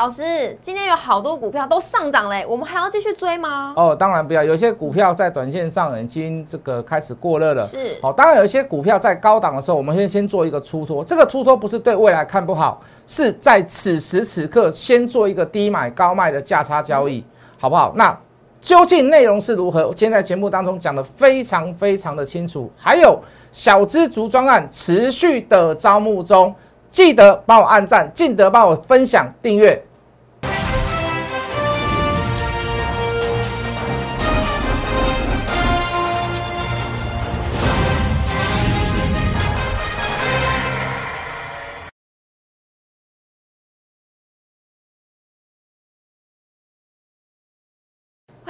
老师，今天有好多股票都上涨嘞，我们还要继续追吗？哦，当然不要，有些股票在短线上已经这个开始过热了。是，好，当然有一些股票在高档的时候，我们先先做一个出脱，这个出脱不是对未来看不好，是在此时此刻先做一个低买高卖的价差交易，好不好？那究竟内容是如何？我今天在节目当中讲的非常非常的清楚，还有小资族专案持续的招募中。记得帮我按赞，记得帮我分享、订阅。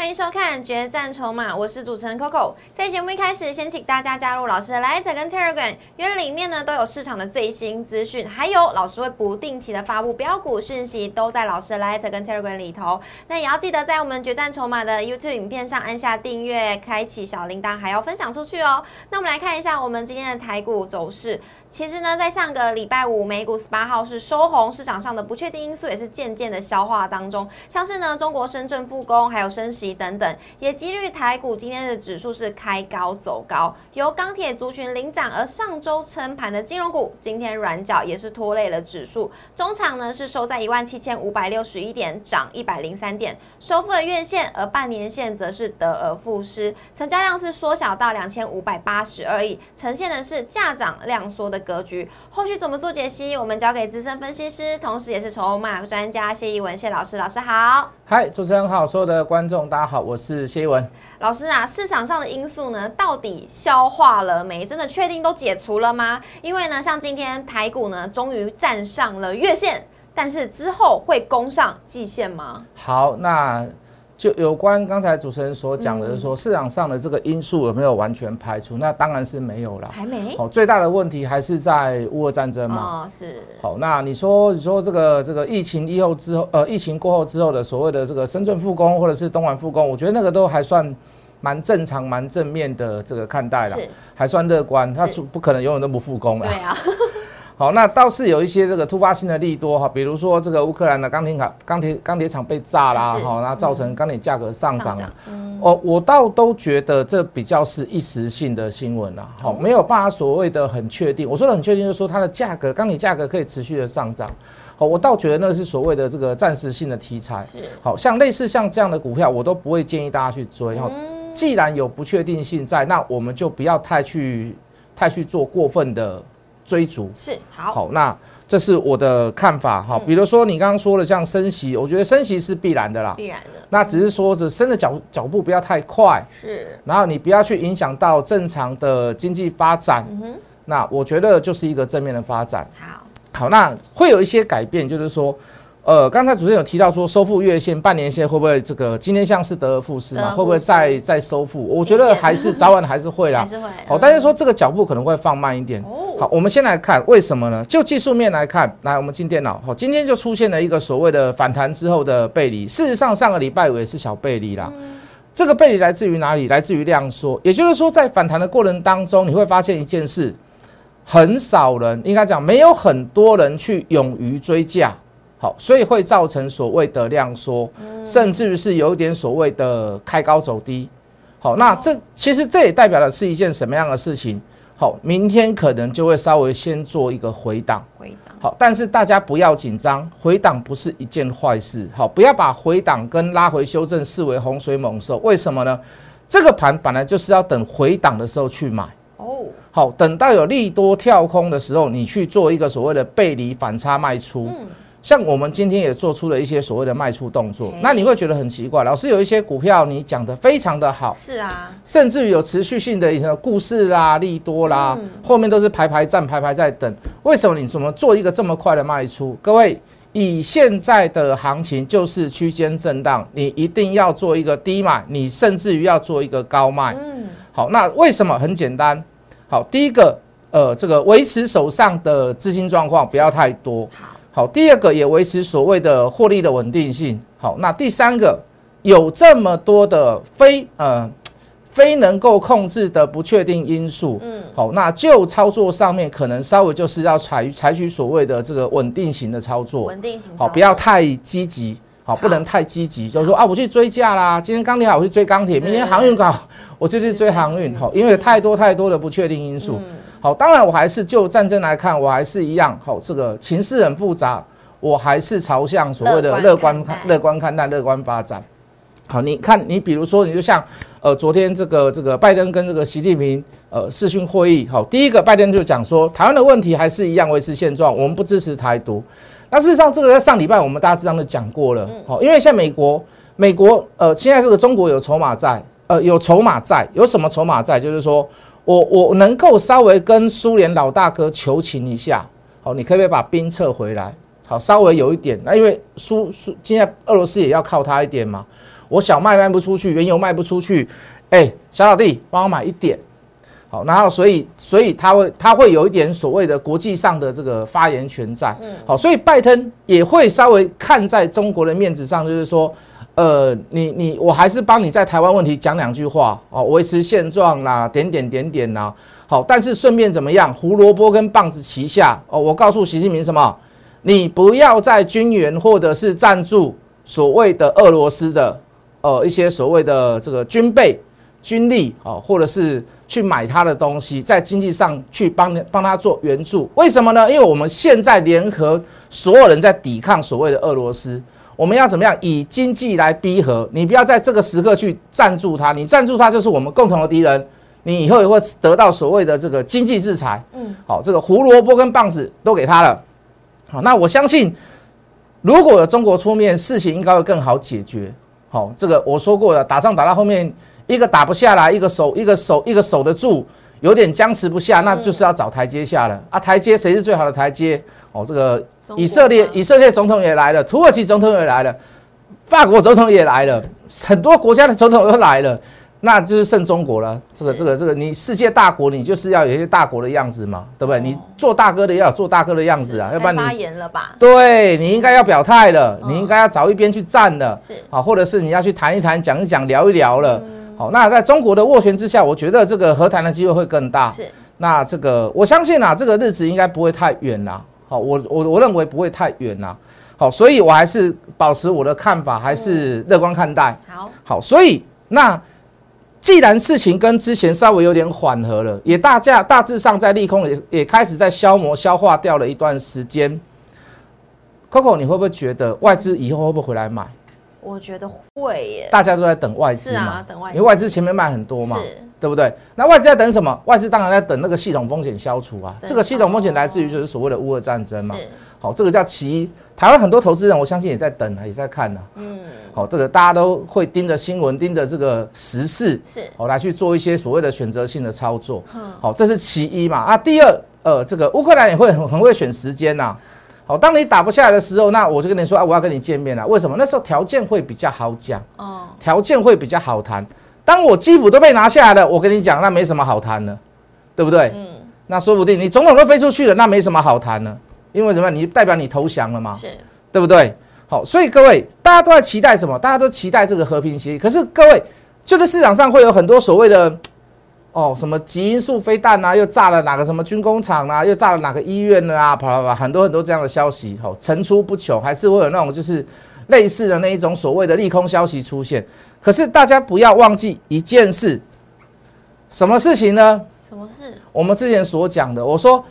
欢迎收看《决战筹码》，我是主持人 Coco。在节目一开始，先请大家加入老师的 Light 跟 Telegram，因为里面呢都有市场的最新资讯，还有老师会不定期的发布标股讯息，都在老师的 Light 跟 Telegram 里头。那也要记得在我们《决战筹码》的 YouTube 影片上按下订阅，开启小铃铛，还要分享出去哦。那我们来看一下我们今天的台股走势。其实呢，在上个礼拜五，美股十八号是收红，市场上的不确定因素也是渐渐的消化当中。像是呢，中国深圳复工，还有升息等等，也激励台股今天的指数是开高走高。由钢铁族群领涨，而上周撑盘的金融股今天软脚也是拖累了指数。中场呢是收在一万七千五百六十一点，涨一百零三点，收复了月线，而半年线则是得而复失，成交量是缩小到两千五百八十二亿，呈现的是价涨量缩的。格局后续怎么做解析？我们交给资深分析师，同时也是筹码专家谢一文谢老师。老师好，嗨，主持人好，所有的观众大家好，我是谢一文老师啊。市场上的因素呢，到底消化了没？真的确定都解除了吗？因为呢，像今天台股呢，终于站上了月线，但是之后会攻上季线吗？好，那。就有关刚才主持人所讲的，是说市场上的这个因素有没有完全排除？那当然是没有了，还没。好，最大的问题还是在乌俄战争嘛。哦，是。好，那你说你说这个这个疫情以后之后，呃，疫情过后之后的所谓的这个深圳复工或者是东莞复工，我觉得那个都还算蛮正常、蛮正面的这个看待了，还算乐观。他不可能永远都不复工了。对啊。好，那倒是有一些这个突发性的利多哈，比如说这个乌克兰的钢铁厂、钢铁钢铁厂被炸啦，哈，那造成钢铁价格上涨。哦，我倒都觉得这比较是一时性的新闻啦，好，没有办法所谓的很确定。我说的很确定，就是说它的价格，钢铁价格可以持续的上涨。好，我倒觉得那是所谓的这个暂时性的题材。好像类似像这样的股票，我都不会建议大家去追。哈，既然有不确定性在，那我们就不要太去太去做过分的。追逐是好，好，那这是我的看法哈。比如说你刚刚说的像升息，我觉得升息是必然的啦，必然的。那只是说这升的脚脚步不要太快，是。然后你不要去影响到正常的经济发展，那我觉得就是一个正面的发展。好，好，那会有一些改变，就是说。呃，刚才主持人有提到说收复月线、半年线会不会这个今天像是得而复失嘛？会不会再再收复？我觉得还是早晚还是会啦。还是会。好，但是说这个脚步可能会放慢一点。哦。好，我们先来看为什么呢？就技术面来看，来我们进电脑。好，今天就出现了一个所谓的反弹之后的背离。事实上，上个礼拜五也是小背离啦。这个背离来自于哪里？来自于量缩。也就是说，在反弹的过程当中，你会发现一件事：很少人，应该讲没有很多人去勇于追价。好，所以会造成所谓的量缩，甚至于是有一点所谓的开高走低。好，那这其实这也代表的是一件什么样的事情？好，明天可能就会稍微先做一个回档。回档。好，但是大家不要紧张，回档不是一件坏事。好，不要把回档跟拉回修正视为洪水猛兽。为什么呢？这个盘本来就是要等回档的时候去买。哦。好，等到有利多跳空的时候，你去做一个所谓的背离反差卖出。嗯。像我们今天也做出了一些所谓的卖出动作，那你会觉得很奇怪，老师有一些股票你讲的非常的好，是啊，甚至于有持续性的一些故事啦、利多啦，后面都是排排站、排排在等，为什么你怎么做一个这么快的卖出？各位，以现在的行情就是区间震荡，你一定要做一个低买，你甚至于要做一个高卖。嗯，好，那为什么？很简单，好，第一个，呃，这个维持手上的资金状况不要太多。好。好，第二个也维持所谓的获利的稳定性。好，那第三个有这么多的非呃非能够控制的不确定因素，嗯，好，那就操作上面可能稍微就是要采采取所谓的这个稳定型的操作，稳定型，好，不要太积极，好，不能太积极，就是说啊，我去追价啦，今天钢铁好，我去追钢铁，明天航运好，我就去追航运，好，因为太多太多的不确定因素，好，当然我还是就战争来看，我还是一样，好，这个情势很复杂，我还是朝向所谓的乐观看乐观看待乐观发展。好，你看，你比如说，你就像，呃，昨天这个这个拜登跟这个习近平呃视讯会议，好，第一个拜登就讲说，台湾的问题还是一样维持现状，我们不支持台独。那事实上，这个在上礼拜我们大致上都讲过了，好，因为像美国，美国呃，现在这个中国有筹码在，呃，有筹码在，有什么筹码在？就是说我我能够稍微跟苏联老大哥求情一下，好，你可不可以把兵撤回来？好，稍微有一点，那因为苏苏现在俄罗斯也要靠他一点嘛。我小麦卖不出去，原油卖不出去，哎，小老弟，帮我买一点，好，然后所以所以他会他会有一点所谓的国际上的这个发言权在，嗯，好，所以拜登也会稍微看在中国的面子上，就是说，呃，你你我还是帮你在台湾问题讲两句话，哦，维持现状啦，点点点点啦，好，但是顺便怎么样，胡萝卜跟棒子齐下，哦，我告诉习近平什么，你不要在军援或者是赞助所谓的俄罗斯的。呃，一些所谓的这个军备、军力啊，或者是去买他的东西，在经济上去帮帮他做援助，为什么呢？因为我们现在联合所有人在抵抗所谓的俄罗斯，我们要怎么样以经济来逼和？你不要在这个时刻去赞助他，你赞助他就是我们共同的敌人，你以后也会得到所谓的这个经济制裁。嗯，好，这个胡萝卜跟棒子都给他了。好，那我相信，如果有中国出面，事情应该会更好解决。好，这个我说过了，打仗打到后面，一个打不下来，一个守一个守一个守得住，有点僵持不下，那就是要找台阶下了啊！台阶谁是最好的台阶？哦，这个以色列以色列总统也来了，土耳其总统也来了，法国总统也来了，很多国家的总统都来了。那就是剩中国了。这个、这个、这个，你世界大国，你就是要有一些大国的样子嘛，对不对？你做大哥的要有做大哥的样子啊，要不然你发言了吧？对你应该要表态了，你应该要找一边去站了，是啊，或者是你要去谈一谈、讲一讲、聊一聊了。好，那在中国的斡旋之下，我觉得这个和谈的机会会更大。是，那这个我相信啊，这个日子应该不会太远啦。好，我我我认为不会太远啦。好，所以我还是保持我的看法，还是乐观看待。好，好，所以那。既然事情跟之前稍微有点缓和了，也大家大致上在利空也也开始在消磨消化掉了一段时间。Coco，你会不会觉得外资以后会不会回来买？我觉得会耶。大家都在等外资嘛，等外资因为外资前面卖很多嘛，对不对？那外资在等什么？外资当然在等那个系统风险消除啊。这个系统风险来自于就是所谓的乌俄战争嘛。好，这个叫其一。台湾很多投资人，我相信也在等啊，也在看呢。嗯。好，这个大家都会盯着新闻，盯着这个时事，是好来去做一些所谓的选择性的操作。嗯，好，这是其一嘛。啊，第二，呃，这个乌克兰也会很很会选时间呐。好，当你打不下来的时候，那我就跟你说啊，我要跟你见面了。为什么？那时候条件会比较好讲，哦，条件会比较好谈。当我基辅都被拿下来了，我跟你讲，那没什么好谈的，对不对？嗯，那说不定你总统都飞出去了，那没什么好谈的，因为什么？你代表你投降了嘛，是，对不对？好，所以各位，大家都在期待什么？大家都期待这个和平协议。可是各位，就在市场上会有很多所谓的，哦，什么极音速飞弹啊，又炸了哪个什么军工厂啊，又炸了哪个医院啊，啪啪啪，很多很多这样的消息，好，层出不穷，还是会有那种就是类似的那一种所谓的利空消息出现。可是大家不要忘记一件事，什么事情呢？什么事？我们之前所讲的，我说，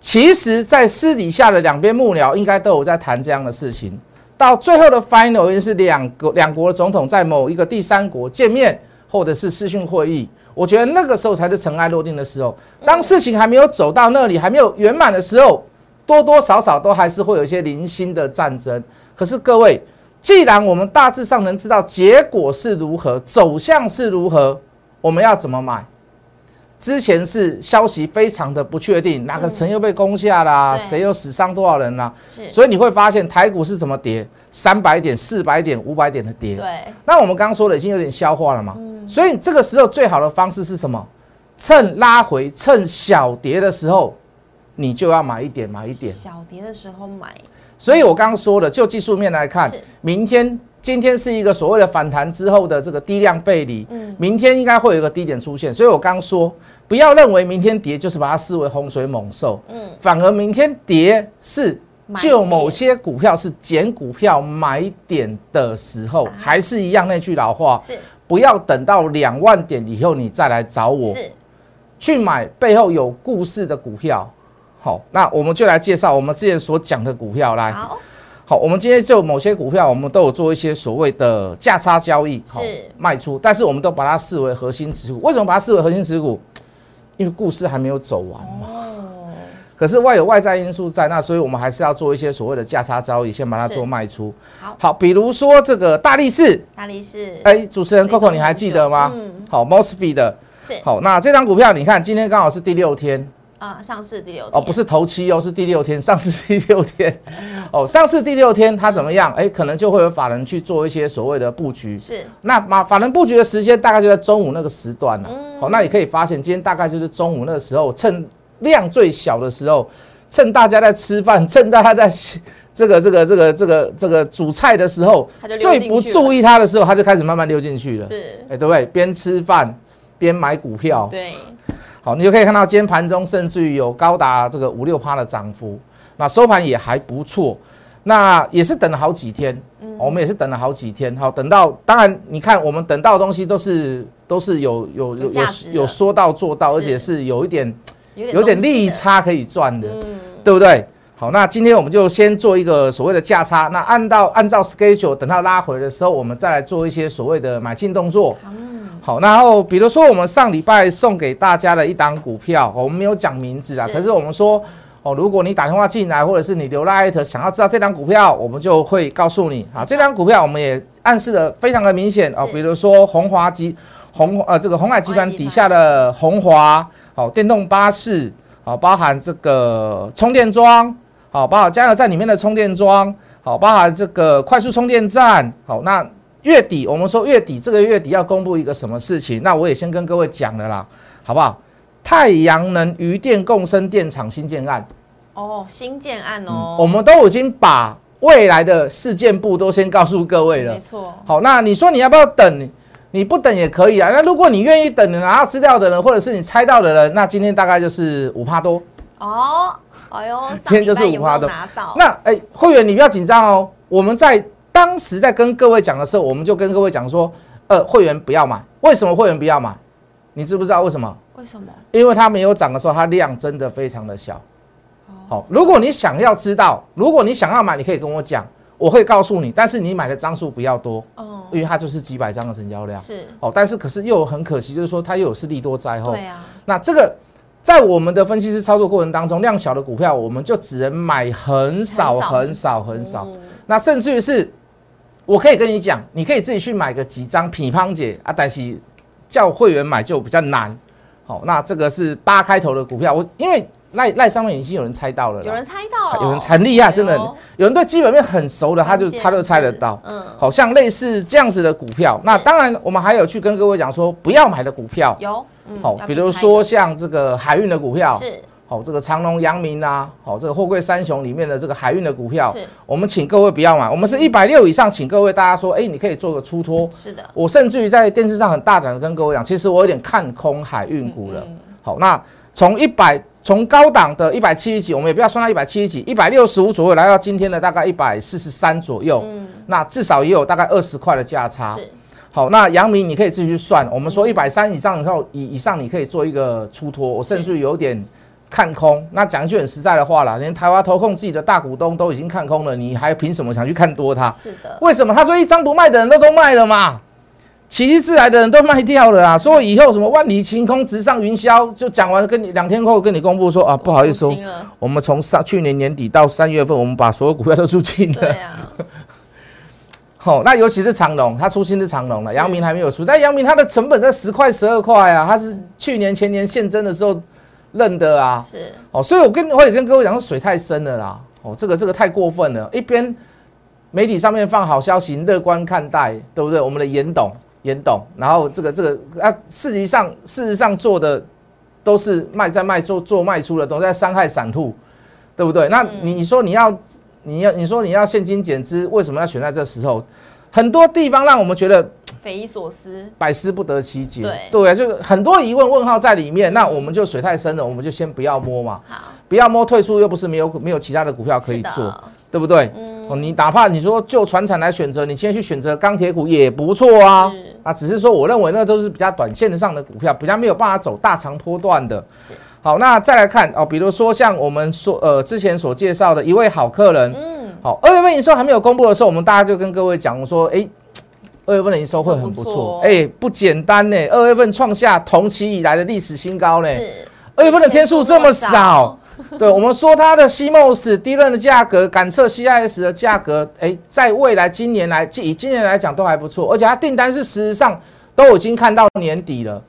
其实，在私底下的两边幕僚应该都有在谈这样的事情。到最后的 final 因是两个两国的总统在某一个第三国见面，或者是视讯会议，我觉得那个时候才是尘埃落定的时候。当事情还没有走到那里，还没有圆满的时候，多多少少都还是会有一些零星的战争。可是各位，既然我们大致上能知道结果是如何，走向是如何，我们要怎么买？之前是消息非常的不确定，哪个城又被攻下啦？谁又死伤多少人啦？所以你会发现台股是怎么跌，三百点、四百点、五百点的跌。对，那我们刚刚说的已经有点消化了嘛。所以这个时候最好的方式是什么？趁拉回、趁小跌的时候，你就要买一点，买一点。小跌的时候买。所以我刚刚说了，就技术面来看，明天。今天是一个所谓的反弹之后的这个低量背离，嗯，明天应该会有一个低点出现，所以我刚说不要认为明天跌就是把它视为洪水猛兽，嗯，反而明天跌是就某些股票是捡股票买点的时候，还是一样那句老话，是。不要等到两万点以后你再来找我，是。去买背后有故事的股票，好，那我们就来介绍我们之前所讲的股票来。好，我们今天就某些股票，我们都有做一些所谓的价差交易，是卖出，但是我们都把它视为核心持股。为什么把它视为核心持股？因为故事还没有走完嘛。哦。可是外有外在因素在，那所以我们还是要做一些所谓的价差交易，先把它做卖出。好，好，比如说这个大力士，大力士，哎，主持人 Coco，你还记得吗？嗯。好，Mosfet 的，是。好，那这张股票你看，今天刚好是第六天。啊，上市第六天哦，不是头七哦，是第六天，上市第六天哦，上市第六天它怎么样？哎，可能就会有法人去做一些所谓的布局。是，那马法人布局的时间大概就在中午那个时段了。嗯，好，那你可以发现今天大概就是中午那个时候，趁量最小的时候，趁大家在吃饭，趁大家在这个这个这个这个这个煮菜的时候，最不注意它的时候，它就开始慢慢溜进去了。是，哎，对不对？边吃饭边买股票。对。好，你就可以看到今天盘中甚至于有高达这个五六趴的涨幅，那收盘也还不错，那也是等了好几天，嗯，我们也是等了好几天，好，等到当然你看我们等到的东西都是都是有有有有有说到做到，而且是有一点有点利差可以赚的，对不对？好，那今天我们就先做一个所谓的价差，那按照按照 schedule 等它拉回的时候，我们再来做一些所谓的买进动作。好，然后比如说我们上礼拜送给大家的一档股票，我们没有讲名字啊，可是我们说哦，如果你打电话进来，或者是你留 light 想要知道这档股票，我们就会告诉你啊。这档股票我们也暗示的非常的明显哦，比如说红华集红呃这个红海集团底下的红华，好电动巴士，好包含这个充电桩，好包含加油站里面的充电桩，好包含这个快速充电站，好那。月底，我们说月底这个月底要公布一个什么事情？那我也先跟各位讲了啦，好不好？太阳能余电共生电厂新建案。哦，新建案哦。我们都已经把未来的事件部都先告诉各位了。没错。好，那你说你要不要等？你不等也可以啊。那如果你愿意等，你拿到资料的人，或者是你猜到的人，那今天大概就是五趴多。哦，哎呦，今天就是五趴多。那哎，会员你不要紧张哦，我们在。当时在跟各位讲的时候，我们就跟各位讲说，呃，会员不要买。为什么会员不要买？你知不知道为什么？为什么？因为它没有涨的时候，它量真的非常的小。好，如果你想要知道，如果你想要买，你可以跟我讲，我会告诉你。但是你买的张数不要多，哦，因为它就是几百张的成交量。是。哦，但是可是又很可惜，就是说它又有是利多灾后。对啊。那这个在我们的分析师操作过程当中，量小的股票，我们就只能买很少很少很少。那甚至于是。我可以跟你讲，你可以自己去买个几张匹乓姐啊，但是叫会员买就比较难。好，那这个是八开头的股票，我因为赖赖上面已经有人猜到了，有人猜到了，有人很厉害，真的，有人对基本面很熟的，他就他就猜得到。嗯，好像类似这样子的股票，那当然我们还有去跟各位讲说不要买的股票，有，好，比如说像这个海运的股票。是。哦，这个长隆、阳明啊，好，这个货柜三雄里面的这个海运的股票，是，我们请各位不要买。我们是一百六以上，请各位大家说，哎，你可以做个出脱。是的，我甚至于在电视上很大胆的跟各位讲，其实我有点看空海运股了。好，那从一百从高档的一百七十几，我们也不要算到一百七十几，一百六十五左右来到今天的大概一百四十三左右，嗯，那至少也有大概二十块的价差。是，好，那阳明你可以自己去算，我们说一百三以上以后以以上你可以做一个出脱，我甚至于有点。看空，那讲一句很实在的话啦，连台湾投控自己的大股东都已经看空了，你还凭什么想去看多它？是的，为什么？他说一张不卖的人都都卖了嘛，奇迹自来的人都卖掉了啊，所以以后什么万里晴空直上云霄，就讲完跟你两天后跟你公布说啊，不好意思，我们从上去年年底到三月份，我们把所有股票都出清了。对呀。好，那尤其是长隆，它出新是长隆了，阳明还没有出，但阳明它的成本在十块十二块啊，它是去年前年现增的时候。认得啊，是哦，所以我跟我也跟各位讲，水太深了啦，哦，这个这个太过分了。一边媒体上面放好消息，乐观看待，对不对？我们的严董，严董，然后这个这个啊，事实上事实上做的都是卖在卖做做卖出的，都在伤害散户，对不对？那你说你要你要你说你要现金减资，为什么要选在这时候？很多地方让我们觉得匪夷所思，百思不得其解。对对啊，就是很多疑问问号在里面。那我们就水太深了，我们就先不要摸嘛，好，不要摸退出，又不是没有没有其他的股票可以做，对不对？嗯哦，你哪怕你说就船产来选择，你先去选择钢铁股也不错啊。啊，只是说我认为那都是比较短线上的股票，比较没有办法走大长波段的。好，那再来看哦，比如说像我们说呃之前所介绍的一位好客人，嗯，好，二月份营收还没有公布的时候，我们大家就跟各位讲说，哎，二月份的营收会很不不错哎，不简单呢，二月份创下同期以来的历史新高呢。是。二月份的天数这么少，对我们说它的 CMOS 低润的价格，感测 CIS 的价格，哎，在未来今年来，以今年来讲都还不错，而且它订单是事实上都已经看到年底了，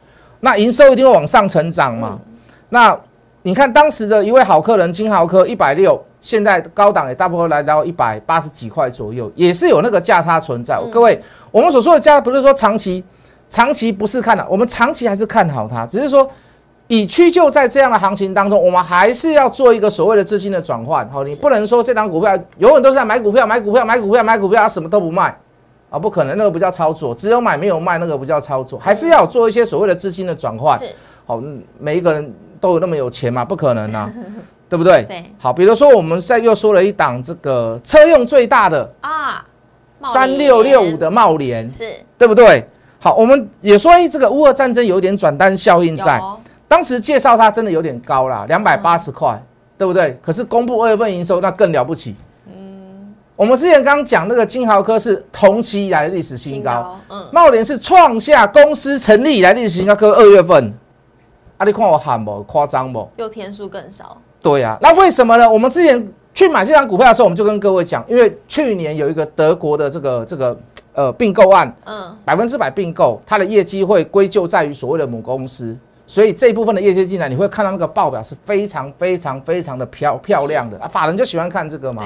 那营收一定会往上成长嘛。那你看当时的一位好客人金豪科一百六，现在高档也大部分来到一百八十几块左右，也是有那个价差存在。各位，我们所说的价不是说长期，长期不是看的，我们长期还是看好它，只是说。以区就在这样的行情当中，我们还是要做一个所谓的资金的转换。好，你不能说这张股票永远都是在买股票、买股票、买股票、买股票，什么都不卖啊，不可能，那个不叫操作，只有买没有卖，那个不叫操作，还是要做一些所谓的资金的转换。是好，嗯每一个人都有那么有钱吗？不可能啊，对不对？对好，比如说我们现在又说了一档这个车用最大的啊，三六六五的茂联，是对不对？好，我们也说，哎，这个乌俄战争有一点转单效应在。有当时介绍它真的有点高啦，两百八十块，对不对？可是公布二月份营收，那更了不起。嗯，我们之前刚刚讲那个金豪科是同期以来的历史新高，，嗯，茂联是创下公司成立以来历史新高，各位二月份，啊，你看我喊不夸张不？又天数更少，对呀、那为什么呢？我们之前去买这张股票的时候，我们就跟各位讲，因为去年有一个德国的这个这个呃并购案，嗯，百分之百并购，它的业绩会归咎在于所谓的母公司，所以这一部分的业绩进来，你会看到那个报表是非常非常非常的漂漂亮的。啊，法人就喜欢看这个嘛，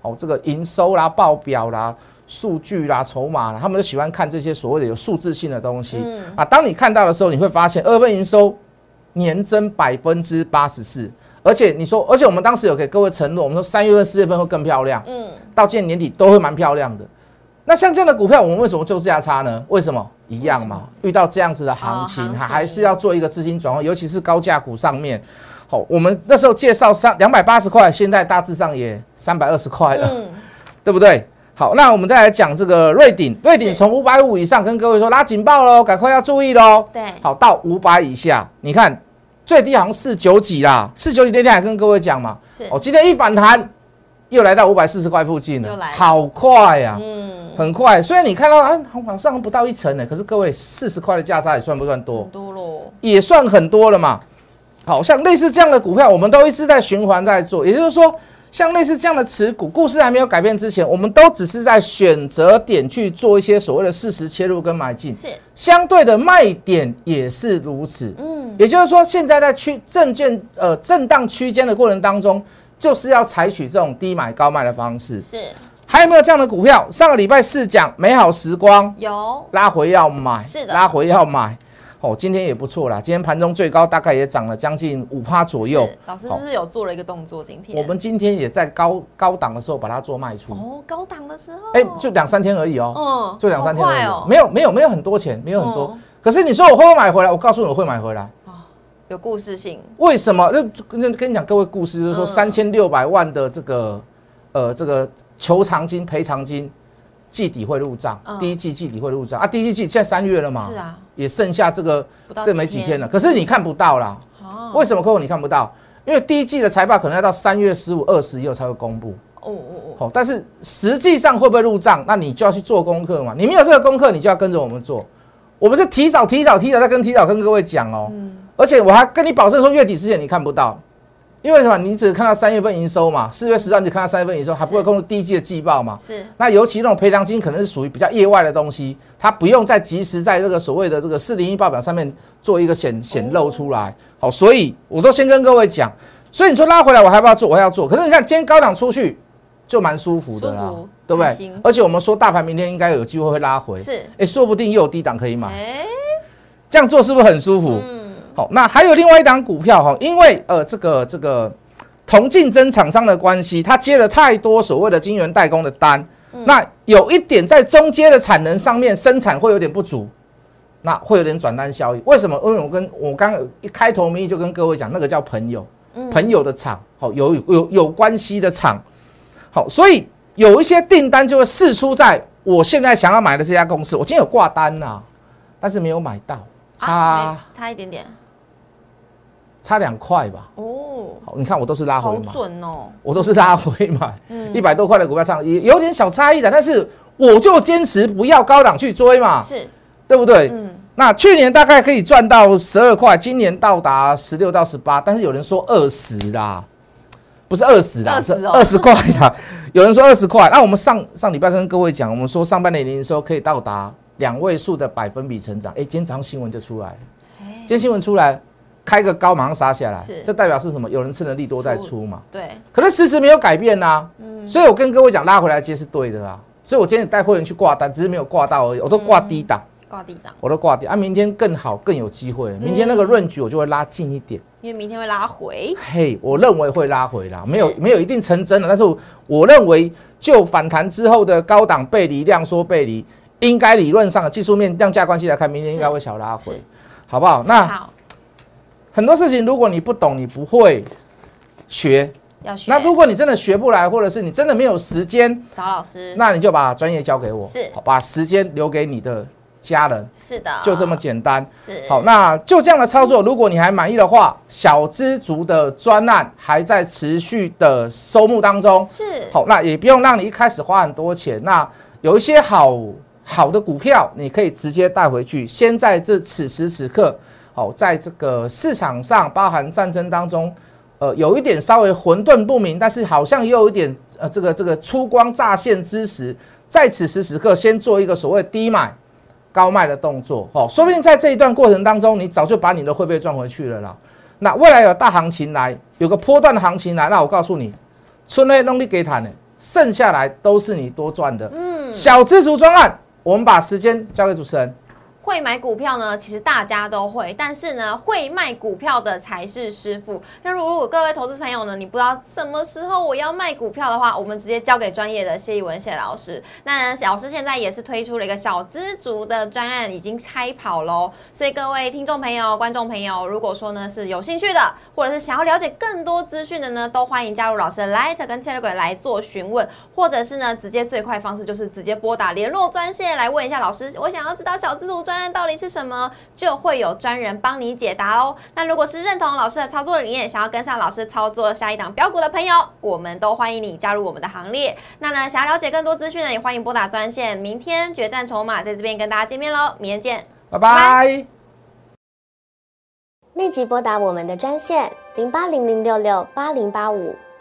哦，这个营收啦、报表啦、数据啦、筹码啦，他们就喜欢看这些所谓的有数字性的东西、嗯。啊。当你看到的时候，你会发现二月份营收年增百分之八十四，而且你说，而且我们当时有给各位承诺，我们说三月份、四月份会更漂亮，嗯，到今年年底都会蛮漂亮的。那像这样的股票，我们为什么做价差呢？为什么一样嘛？遇到这样子的行情，还还是要做一个资金转换，尤其是高价股上面。好，我们那时候介绍三两百八十块，现在大致上也三百二十块了，嗯，对不对？好，那我们再来讲这个瑞鼎，瑞鼎是从五百五以上跟各位说拉警报喽，赶快要注意喽。对，好，到五百以下，你看最低好像四九几啦，四九几那天还跟各位讲嘛，哦，今天一反弹又来到五百四十块附近了，好快呀、嗯，很快。虽然你看到啊，往上不到一层呢，可是各位四十块的价差也算不算多很？多喽，也算很多了嘛。好像类似这样的股票，我们都一直在循环在做，也就是说，像类似这样的持股，故事还没有改变之前，我们都只是在选择点去做一些所谓的事实切入跟买进，是，相对的卖点也是如此。嗯，也就是说，现在在区证券呃震荡区间的过程当中，就是要采取这种低买高卖的方式。是还有没有这样的股票？上个礼拜四讲美好时光有，拉回要买，是的拉回要买。哦，今天也不错啦，今天盘中最高大概也涨了将近五趴左右。老师是不是有做了一个动作？今天我们今天也在高高档的时候把它做卖出，哦，高档的时候，哎、就两三天而已哦，嗯，就两三天而已，没有没有没有很多钱，没有很多。嗯可是你说我会不会买回来？我告诉你我会买回来。有故事性，为什么？就跟跟你讲各位故事，就是说嗯三千六百万的这个呃这个求偿金赔偿金季底会入账，嗯第一季季底会入账啊，第一季现在三月了嘛，是啊，也剩下这个这没几天了，可是你看不到啦，哦，为什么客户你看不到？因为第一季的财报可能要到三月十五、二十以后才会公布，哦哦哦，好，但是实际上会不会入账，那你就要去做功课嘛。你没有这个功课，你就要跟着我们做。我们是提早、提早、提早，再跟提早跟各位讲哦。嗯，而且我还跟你保证说，月底之前你看不到，因为什么？你只看到三月份营收嘛，四月十号你只看到三月份营收，还不会公布第一季的季报嘛。是那尤其那种赔偿金可能是属于比较业外的东西，它不用再及时在这个所谓的这个四零一报表上面做一个显显露出来。好，所以我都先跟各位讲。所以你说拉回来，我还不要做，我还要做。可是你看今天高档出去就蛮舒服的啦对不对？而且我们说大盘明天应该有机会会拉回，是，哎，说不定又有低档可以买，哎，这样做是不是很舒服？嗯，好，那还有另外一档股票哈，因为呃这个这个同竞争厂商的关系，他接了太多所谓的晶圆代工的单，那有一点在中间的产能上面生产会有点不足，那会有点转单效应。为什么？因为我跟我刚刚一开头明义就跟各位讲，那个叫朋友，朋友的厂，好有有有关系的厂，好，所以有一些订单就会释出在我现在想要买的这家公司，我今天有挂单呐，但是没有买到，差差一点点。差两块吧。哦，好，你看我都是拉回买，好准哦。我都是拉回买，一百多块的股票上也有点小差异的，但是我就坚持不要高档去追嘛，是，对不对？嗯。那去年大概可以赚到十二块，今年到达十六到十八，但是有人说二十啦，不是二十啦，是二十块啦。有人说二十块，那我们上上礼拜跟各位讲，我们说上半年营收可以到达两位数的百分比成长。哎，今天早上新闻就出来，今天新闻出来。开个高马上杀下来，这代表是什么？有人趁着利多在出嘛？对。可是事实没有改变呐。嗯。所以我跟各位讲，拉回来接是对的啊。所以我今天带会员去挂单，只是没有挂到而已。我都挂低档。挂低档。我都挂低啊！明天更好，更有机会。明天那个润局我就会拉近一点。因为明天会拉回。嘿，我认为会拉回啦，没有没有一定成真的，但是我认为就反弹之后的高档背离量缩背离，应该理论上技术面量价关系来看，明天应该会小拉回，好不好？那好。很多事情，如果你不懂，你不会学。要学。那如果你真的学不来，或者是你真的没有时间找老师，那你就把专业交给我，是，把时间留给你的家人。是的，就这么简单。是。好，那就这样的操作，如果你还满意的话，小知足的专案还在持续的收目当中。是。好，那也不用让你一开始花很多钱。那有一些好好的股票，你可以直接带回去。先在这此时此刻。好，在这个市场上，包含战争当中，呃，有一点稍微混沌不明，但是好像也有一点呃，这个这个出光乍现之时，在此时此刻，先做一个所谓低买高卖的动作，哦，说不定在这一段过程当中，你早就把你的会费赚回去了啦。那未来有大行情来，有个波段的行情来，那我告诉你，春内弄力给谈的，剩下来都是你多赚的。嗯，小资族专案，我们把时间交给主持人。会买股票呢，其实大家都会，但是呢，会卖股票的才是师傅。那如果各位投资朋友呢，你不知道什么时候我要卖股票的话，我们直接交给专业的谢一文谢老师。那老师现在也是推出了一个小资族的专案，已经开跑喽。所以各位听众朋友、观众朋友，如果说呢是有兴趣的，或者是想要了解更多资讯的呢，都欢迎加入老师的 Light 跟 Telegram 来做询问，或者是呢直接最快方式就是直接拨打联络专线来问一下老师，我想要知道小资族专。到底是什么，就会有专人帮你解答哦。那如果是认同老师的操作理念，想要跟上老师操作下一档标股的朋友，我们都欢迎你加入我们的行列。那呢，想要了解更多资讯呢，也欢迎拨打专线。明天决战筹码在这边跟大家见面喽，明天见，拜拜。立即拨打我们的专线零八零零六六八零八五